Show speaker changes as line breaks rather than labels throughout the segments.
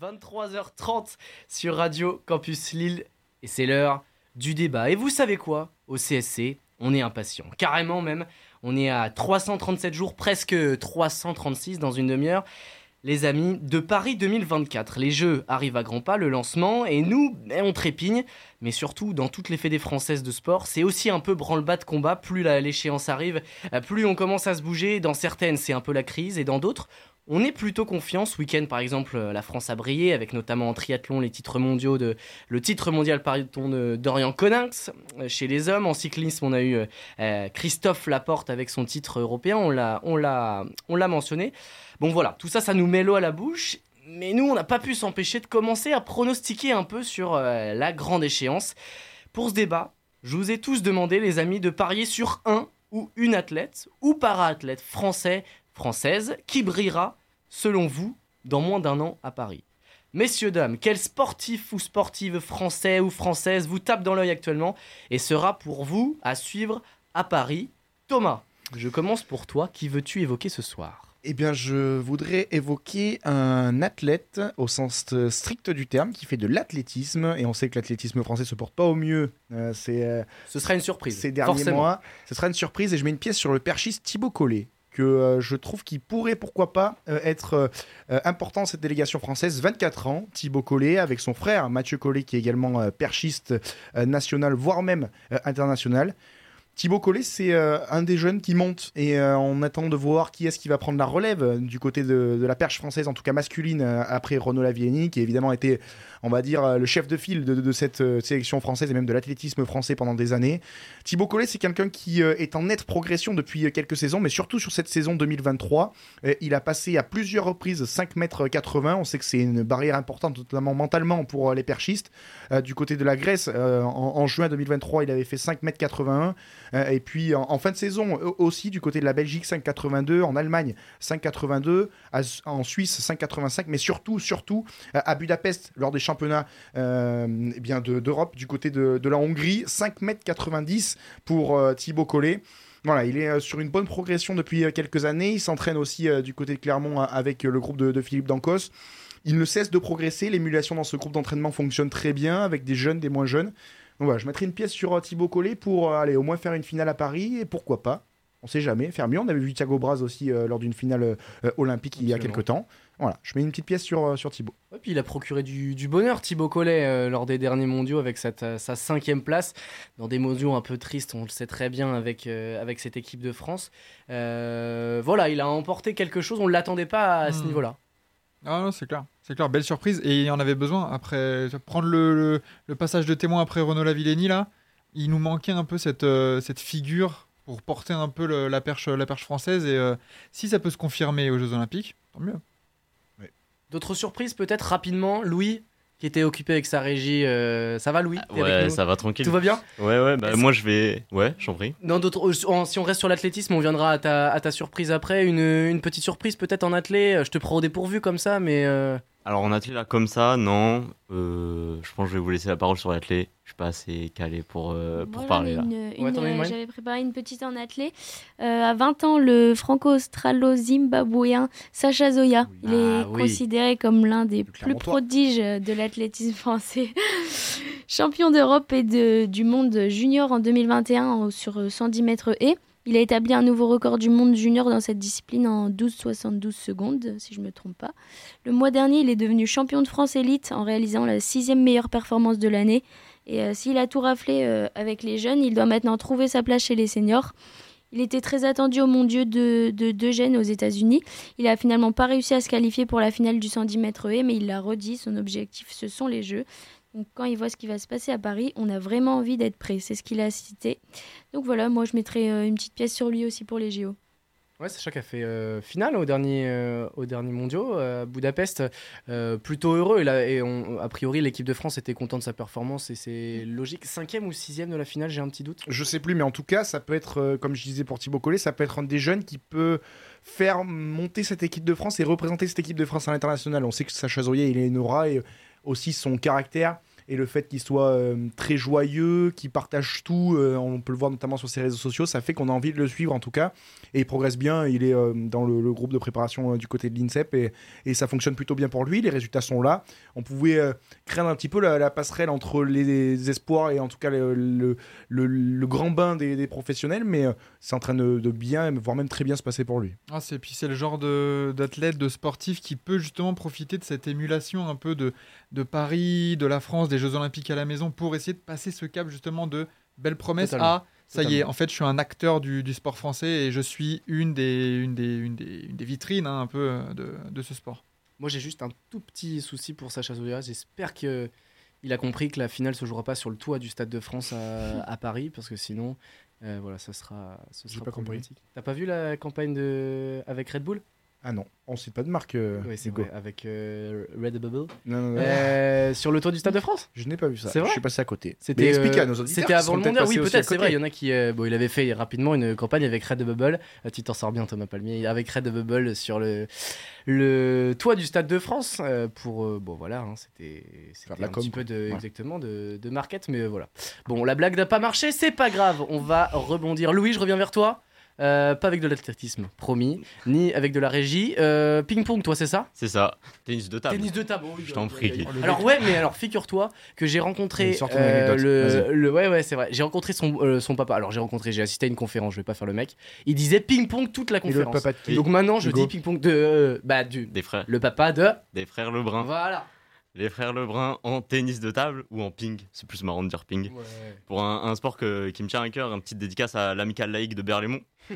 23h30 sur Radio Campus Lille et c'est l'heure du débat. Et vous savez quoi? Au CSC, on est impatient. Carrément même, on est à 337 jours, presque 336 dans une demi-heure. Les amis, de Paris 2024, les jeux arrivent à grands pas, le lancement, et nous, ben, on trépigne, mais surtout dans toutes les fédés françaises de sport, c'est aussi un peu branle-bas de combat, plus l'échéance arrive, euh, plus on commence à se bouger, dans certaines c'est un peu la crise, et dans d'autres, on est plutôt confiant. Ce week-end, par exemple, euh, la France a brillé avec notamment en triathlon les titres mondiaux de le titre mondial pardon, de Dorian Coninx euh, chez les hommes. En cyclisme, on a eu euh, Christophe Laporte avec son titre européen. On l'a, on l'a, on l'a mentionné. Bon voilà, tout ça, ça nous met l'eau à la bouche. Mais nous, on n'a pas pu s'empêcher de commencer à pronostiquer un peu sur la grande échéance. Pour ce débat, je vous ai tous demandé, les amis, de parier sur un ou une athlète ou para-athlète français, française, qui brillera selon vous, dans moins d'un an à Paris Messieurs, dames, quel sportif ou sportive français ou française vous tape dans l'œil actuellement et sera pour vous à suivre à Paris? Thomas, je commence pour toi. Qui veux-tu évoquer ce soir?
Eh bien, je voudrais évoquer un athlète au sens strict du terme qui fait de l'athlétisme. Et on sait que l'athlétisme français se porte pas au mieux.
Euh, c'est, euh, ce sera une surprise.
Ces derniers mois, ce sera une surprise. Et je mets une pièce sur le perchiste Thibaut Collet, euh, je trouve qu'il pourrait, pourquoi pas, euh, être euh, important cette délégation française. 24 ans, Thibaut Collet, avec son frère Mathieu Collet, qui est également perchiste national, voire même international. Thibaut Collet, c'est un des jeunes qui monte et on attend de voir qui est-ce qui va prendre la relève du côté de, la perche française, en tout cas masculine, après Renaud Lavieni, qui évidemment été on va dire, euh, le chef de file de, cette euh, sélection française et même de l'athlétisme français pendant des années. Thibaut Collet, c'est quelqu'un qui euh, est en nette progression depuis quelques saisons, mais surtout sur cette saison 2023. il a passé à plusieurs reprises 5 mètres 80. On sait que c'est une barrière importante, notamment mentalement pour les perchistes. du côté de la Grèce, en, juin 2023, il avait fait 5 mètres 81. Et puis en, fin de saison aussi, du côté de la Belgique, 5,82. En Allemagne, 5,82. En Suisse, 5,85. Mais surtout, surtout, à Budapest, lors des championnat euh, eh bien d'Europe du côté de, la Hongrie. 5 mètres 90 pour euh, Thibaut Collet. Voilà, il est euh, sur une bonne progression depuis quelques années. Il s'entraîne aussi du côté de Clermont avec le groupe de, Philippe Dancos. Il ne cesse de progresser. L'émulation dans ce groupe d'entraînement fonctionne très bien avec des jeunes, des moins jeunes. Donc voilà, je mettrai une pièce sur Thibaut Collet pour aller au moins faire une finale à Paris et pourquoi pas. On sait jamais, faire mieux. On avait vu Thiago Braz aussi lors d'une finale olympique il y a quelques temps. Voilà, je mets une petite pièce sur, euh, sur Thibaut.
Et puis il a procuré du, bonheur, Thibaut Collet, euh, lors des derniers mondiaux avec cette, euh, sa cinquième place. Dans des mondiaux un peu tristes, on le sait très bien avec, avec cette équipe de France. voilà, il a emporté quelque chose, on ne l'attendait pas à ce hmm. niveau-là.
Ah non, c'est clair. C'est clair, belle surprise. Et il en avait besoin. Après, prendre le, le, passage de témoin après Renaud Lavillenie, là, il nous manquait un peu cette, cette figure pour porter un peu la, perche, la perche française. Et si ça peut se confirmer aux Jeux Olympiques, tant mieux.
D'autres surprises peut-être rapidement Louis qui était occupé avec sa régie. Euh, ça va Louis?
Ah Ouais, ça va tranquille.
Tout va bien?
Ouais, ouais, bah, moi je vais. Ouais, j'en prie.
Non, d'autres... si on reste sur l'athlétisme, on viendra à ta, à ta surprise après. Une, une petite surprise peut-être en athlé. Je te prends au dépourvu comme ça, mais. Euh,
alors en athlète là comme ça, non. Euh, je pense que je vais vous laisser la parole sur l'athlète. Je suis pas assez calé pour, euh, pour parler là.
Euh, j'avais préparé une petite en athlète. à 20 ans, le franco-australo-zimbabwéen Sacha Zoya. Il est ah considéré comme l'un des plus prodiges de l'athlétisme français. Champion d'Europe et de, du monde junior en 2021 sur 110 mètres et. Il a établi un nouveau record du monde junior dans cette discipline en 12,72 secondes, si je ne me trompe pas. Le mois dernier, il est devenu champion de France élite en réalisant la sixième meilleure performance de l'année. Et euh, s'il a tout raflé euh, avec les jeunes, il doit maintenant trouver sa place chez les seniors. Il était très attendu au Mondiaux de, de, de aux États-Unis. Il a finalement pas réussi à se qualifier pour la finale du 110 mètres haies, mais il l'a redit, son objectif ce sont les Jeux. Donc quand il voit ce qui va se passer à Paris, on a vraiment envie d'être prêt. C'est ce qu'il a cité. Donc voilà, moi je mettrai euh, une petite pièce sur lui aussi pour les JO.
Ouais, Sacha qui a fait euh, finale au dernier, euh, au dernier mondiaux à Budapest. plutôt heureux. Et, là, et a priori, l'équipe de France était contente de sa performance et c'est logique. Cinquième ou sixième de la finale, j'ai un petit doute.
Je sais plus, mais en tout cas, ça peut être, comme je disais pour Thibaut Collet, ça peut être un des jeunes qui peut faire monter cette équipe de France et représenter cette équipe de France à l'international. On sait que Sacha Zoyer, il est une aura et aussi son caractère et le fait qu'il soit très joyeux, qu'il partage tout, on peut le voir notamment sur ses réseaux sociaux, ça fait qu'on a envie de le suivre en tout cas. Et il progresse bien, il est dans le, groupe de préparation du côté de l'INSEP et, ça fonctionne plutôt bien pour lui. Les résultats sont là. On pouvait craindre un petit peu la, passerelle entre les espoirs et en tout cas le, grand bain des, professionnels, mais c'est en train de, de, bien, voire même très bien se passer pour lui.
Ah, c'est puis c'est le genre d'athlète, de, sportif qui peut justement profiter de cette émulation un peu de, de Paris, de la France, des Jeux Olympiques à la maison pour essayer de passer ce cap justement de belle promesse à ça y est, en fait, je suis un acteur du, du, sport français et je suis une des, une des, une des, une des vitrines hein, un peu de, de, ce sport.
Moi, j'ai juste un tout petit souci pour Sacha Zoya. J'espère que il a compris que la finale se jouera pas sur le toit du Stade de France à, à Paris, parce que sinon, euh, voilà, ça sera, ce sera
pas problématique.
T'as pas vu la campagne de... avec Red Bull?
Ah non, on cite pas de marque. Euh,
oui, c'est vrai, avec euh, Red Bubble.
Non, non, non.
Euh, sur le tour du Stade de France
Je n'ai pas vu ça.
C'est vrai
Je suis passé à côté.
C'était expliqué à nos auditeurs. C'était avant le mondial. Oui, peut-être, c'est vrai. Il y en a qui. bon, il avait fait rapidement une campagne avec Red Bubble. tu t'en sors bien, Thomas Palmier. Avec Red Bubble sur le, le toit du Stade de France. pour. bon, voilà, hein, c'était un petit peu de, exactement de, de market, mais voilà. Bon, la blague n'a pas marché, c'est pas grave. On va rebondir. Louis, je reviens vers toi. Euh, pas avec de l'athlétisme, promis, ni avec de la régie. Euh, ping-pong, toi, c'est ça?
C'est ça. Tennis de table.
Tennis de table,
Je t'en prie.
Alors, ouais, mais alors, figure-toi que j'ai rencontré. Euh, le, le, Ouais, ouais, c'est vrai. J'ai rencontré son, son papa. Alors, j'ai rencontré, j'ai assisté à une conférence, je vais pas faire le mec. Il disait ping-pong toute la conférence. Donc maintenant, je dis ping-pong de. bah, du.
Des frères.
Le papa de.
Des frères Lebrun.
Voilà.
Les frères Lebrun en tennis de table ou en ping, c'est plus marrant de dire ping. Pour un, sport que, qui me tient à cœur, un petit dédicace à l'amicale laïque de Berlaymont.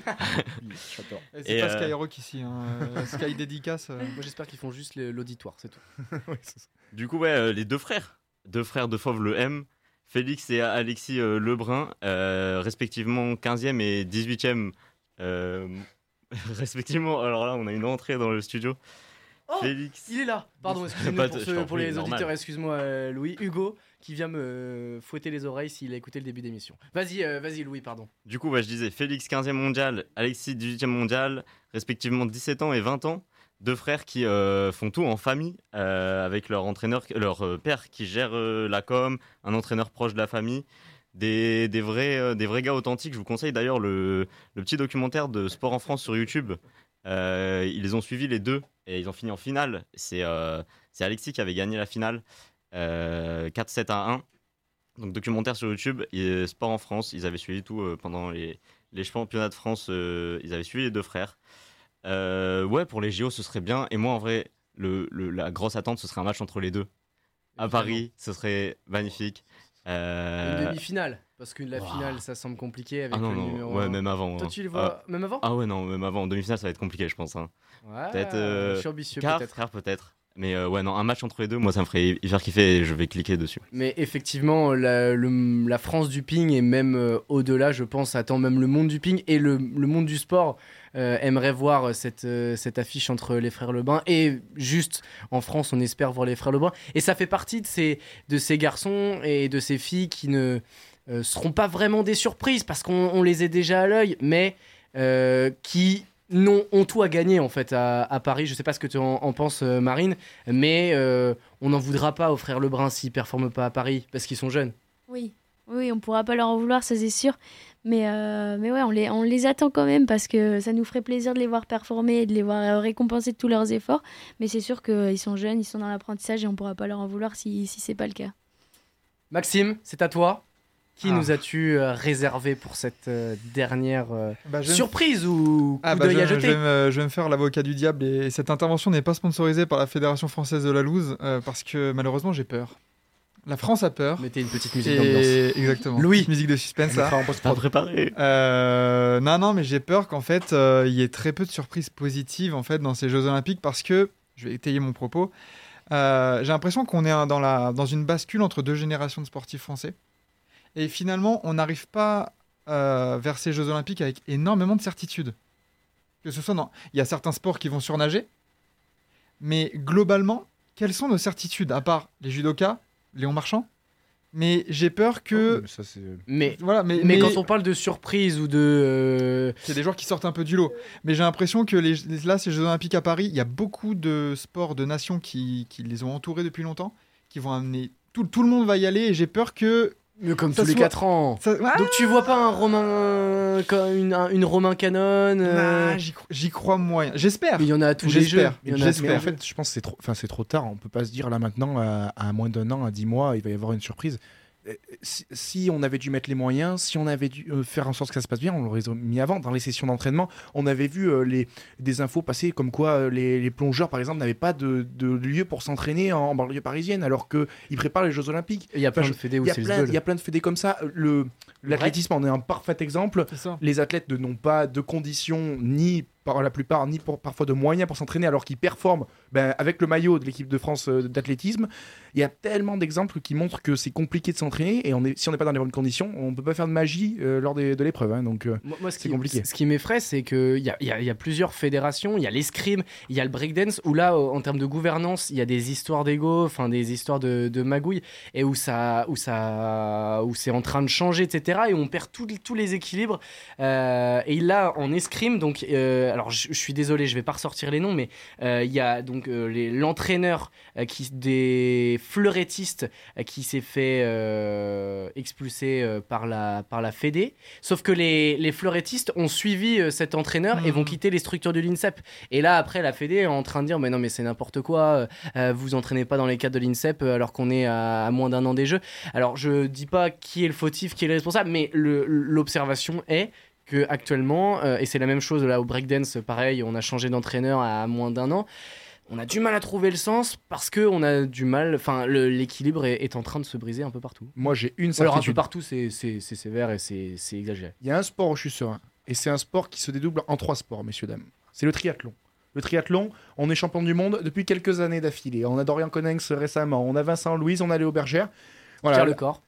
c'est pas euh, Skyrock ici, hein. Euh, Sky dédicace. Euh.
Moi j'espère qu'ils font juste l'auditoire, c'est tout.
du coup, ouais, les deux frères, deux frères de Fauve le M, Félix et Alexis Lebrun, respectivement 15e et 18e, respectivement. Alors là, on a une entrée dans le studio.
Oh, Félix. Il est là. Pardon, excusez-moi pour, les auditeurs, excuse-moi euh, Louis. Hugo qui vient me fouetter les oreilles s'il a écouté le début d'émission. Vas-y, euh, vas-y Louis, pardon.
Du coup, je disais Félix 15e mondial, Alexis 18e mondial, respectivement 17 ans et 20 ans. Deux frères qui euh, font tout en famille avec leur entraîneur, leur père qui gère la com, un entraîneur proche de la famille. Des, des, vrais, des vrais gars authentiques. Je vous conseille d'ailleurs le, le, petit documentaire de Sport en France sur YouTube. Ils les ont suivis les deux et ils ont fini en finale. C'est euh, Alexis qui avait gagné la finale 4-7 euh, à 1. Donc documentaire sur YouTube, et Sport en France, ils avaient suivi tout euh, pendant les, les, championnats de France, ils avaient suivi les deux frères. ouais, pour les JO, ce serait bien. Et moi, en vrai, le, la grosse attente, ce serait un match entre les deux. À Paris, ce serait magnifique.
Une demi-finale parce que la finale, ça semble compliqué avec ah non, le
non.
numéro
Ouais, même avant.
Toi,
hein.
tu les vois
ah.
même avant?
Ah ouais, non, même avant. En demi-finale, ça va être compliqué, je pense. Hein.
Ouais, peut-être. Euh, je suis ambitieux, peut-être.
peut-être. Mais euh, ouais, non, un match entre les deux, moi, ça me ferait hyper kiffer et je vais cliquer dessus.
Mais effectivement, la, France du ping et même euh, au-delà, je pense, attend même le monde du ping et le, monde du sport euh, aimerait voir cette, cette affiche entre les frères Lebrun. Et juste en France, on espère voir les frères Lebrun. Et ça fait partie de ces, de ces garçons et de ces filles qui ne seront pas vraiment des surprises parce qu'on les est déjà à l'œil, mais qui non, ont tout à gagner en fait à, Paris. Je sais pas ce que tu en, penses, euh, Marine, mais euh, on n'en voudra pas aux frères Lebrun s'ils performent pas à Paris parce qu'ils sont jeunes.
Oui, oui, on pourra pas leur en vouloir, ça c'est sûr. Mais, euh, mais ouais, on les, on les attend quand même parce que ça nous ferait plaisir de les voir performer et de les voir récompenser de tous leurs efforts. Mais c'est sûr qu'ils sont jeunes, ils sont dans l'apprentissage et on pourra pas leur en vouloir si, si c'est pas le cas.
Maxime, c'est à toi. Qui ah. nous as-tu euh, réservé pour cette euh, dernière euh, bah, surprise ou ah, bah,
je, je, vais me, je, vais me, faire l'avocat du diable et cette intervention n'est pas sponsorisée par la Fédération française de la loose parce que malheureusement j'ai peur. La France a peur.
Mettez une petite musique d'ambiance.
Exactement.
Louis.
Musique de suspense là.
Pas préparé.
non, non, mais j'ai peur qu'en fait il y ait très peu de surprises positives en fait dans ces Jeux Olympiques parce que je vais étayer mon propos. j'ai l'impression qu'on est dans, la, dans une bascule entre deux générations de sportifs français. Et finalement, on n'arrive pas euh, vers ces Jeux Olympiques avec énormément de certitude. Que ce soit dans... Il y a certains sports qui vont surnager, mais globalement, quelles sont nos certitudes À part les judokas, Léon Marchand? Mais j'ai peur que.
Oh, mais, voilà, mais, mais, quand on parle de surprise ou de. Euh,
C'est des joueurs qui sortent un peu du lot. Mais j'ai l'impression que les, là, ces Jeux Olympiques à Paris, il y a beaucoup de sports, de nations qui, qui les ont entourés depuis longtemps, qui vont amener tout, tout le monde va y aller et j'ai peur que
mais comme tous les 4 ans. Donc tu vois pas un Romain, une, une Romain Canon euh,
J'y crois moyen. J'espère.
Il y en a à tous les jeux.
J'espère. En fait, je pense que c'est trop, c'est trop tard. On peut pas se dire là maintenant, à, à moins d'un an, à 10 mois, il va y avoir une surprise. Euh, si, on avait dû mettre les moyens, si on avait dû euh, faire en sorte que ça se passe bien, on l'aurait mis avant. Dans les sessions d'entraînement, on avait vu euh, les, des infos passer comme quoi les, plongeurs, par exemple, n'avaient pas de, lieu pour s'entraîner en, banlieue parisienne, alors qu'ils préparent les Jeux Olympiques.
Il y a plein de fédés
où c'est Il y a plein de fédés comme ça. L'athlétisme en est un parfait exemple. Les athlètes n'ont pas de conditions ni par la plupart, ni pour, parfois de moyens pour s'entraîner alors qu'ils performent ben, avec le maillot de l'équipe de France d'athlétisme. Il y a tellement d'exemples qui montrent que c'est compliqué de s'entraîner et on est, si on n'est pas dans les bonnes conditions, on ne peut pas faire de magie euh, lors de l'épreuve. Hein, donc, euh,
moi, ce c'est compliqué. Ce qui m'effraie, c'est qu'il y a, y, y a plusieurs fédérations. Il y a l'escrime, il y a le breakdance, où là, en termes de gouvernance, il y a des histoires d'ego, enfin des histoires de, de, magouille, et où, ça, où, ça, où c'est en train de changer, etc. Et on perd tous les équilibres. Euh, et là, en escrime, donc, alors je, suis désolé, je vais pas ressortir les noms, mais il y a donc l'entraîneur qui des fleurettiste euh, qui s'est fait euh, expulser euh, par, la, par la Fédé. Sauf que les, les fleurettistes ont suivi cet entraîneur et vont mmh. quitter les structures de l'INSEP. Et là, après, la Fédé est en train de dire Mais non, mais c'est n'importe quoi, vous entraînez pas dans les cadres de l'INSEP alors qu'on est à, moins d'un an des Jeux. Alors, je dis pas qui est le fautif, qui est le responsable, mais l'observation est que actuellement, et c'est la même chose là au breakdance, pareil, on a changé d'entraîneur à moins d'un an on a du mal à trouver le sens parce que on a du mal. Enfin, l'équilibre est, en train de se briser un peu partout.
Moi, j'ai une
certitude. Alors, un peu partout, c'est sévère et c'est exagéré.
Il y a un sport où je suis serein. Et c'est un sport qui se dédouble en trois sports, messieurs, dames. C'est le triathlon. Le triathlon, on est champion du monde depuis quelques années d'affilée. On a Dorian Connex récemment, on a Vincent Louise, on a Léo Bergère.
Voilà. Pierre Lecor.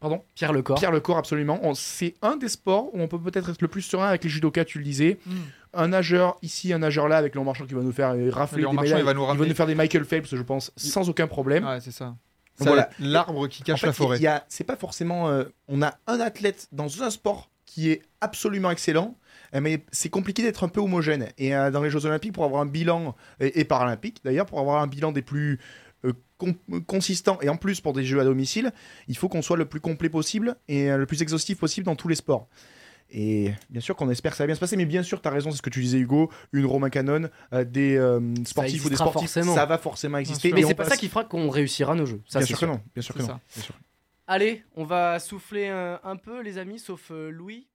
Pardon
Pierre Lecor.
Pierre Lecor, absolument. C'est un des sports où on peut peut-être être le plus serein avec les judokas, tu le disais. Hmm un nageur ici, un nageur là, avec le Marchand qui va nous faire rafler des médailles. Il va, nous, il faire des Michael Phelps, je pense, sans aucun problème.
Ouais, c'est ça. voilà. L'arbre qui cache la forêt.
C'est pas forcément. Euh, on a un athlète dans un sport qui est absolument excellent, eh, mais c'est compliqué d'être un peu homogène. Et euh, dans les Jeux Olympiques, pour avoir un bilan, et, paralympique d'ailleurs, pour avoir un bilan des plus euh, consistants, et en plus pour des Jeux à domicile, il faut qu'on soit le plus complet possible et le plus exhaustif possible dans tous les sports. Et bien sûr qu'on espère que ça va bien se passer, mais bien sûr, tu as raison, c'est ce que tu disais, Hugo. Une Romain Canon, euh, des euh, sportifs ou des sportifs, ça va forcément exister.
Mais c'est pas ça qui fera qu'on réussira nos jeux.
bien, sûr que non, bien sûr que non.
Allez, on va souffler un, un peu, les amis, sauf euh, Louis.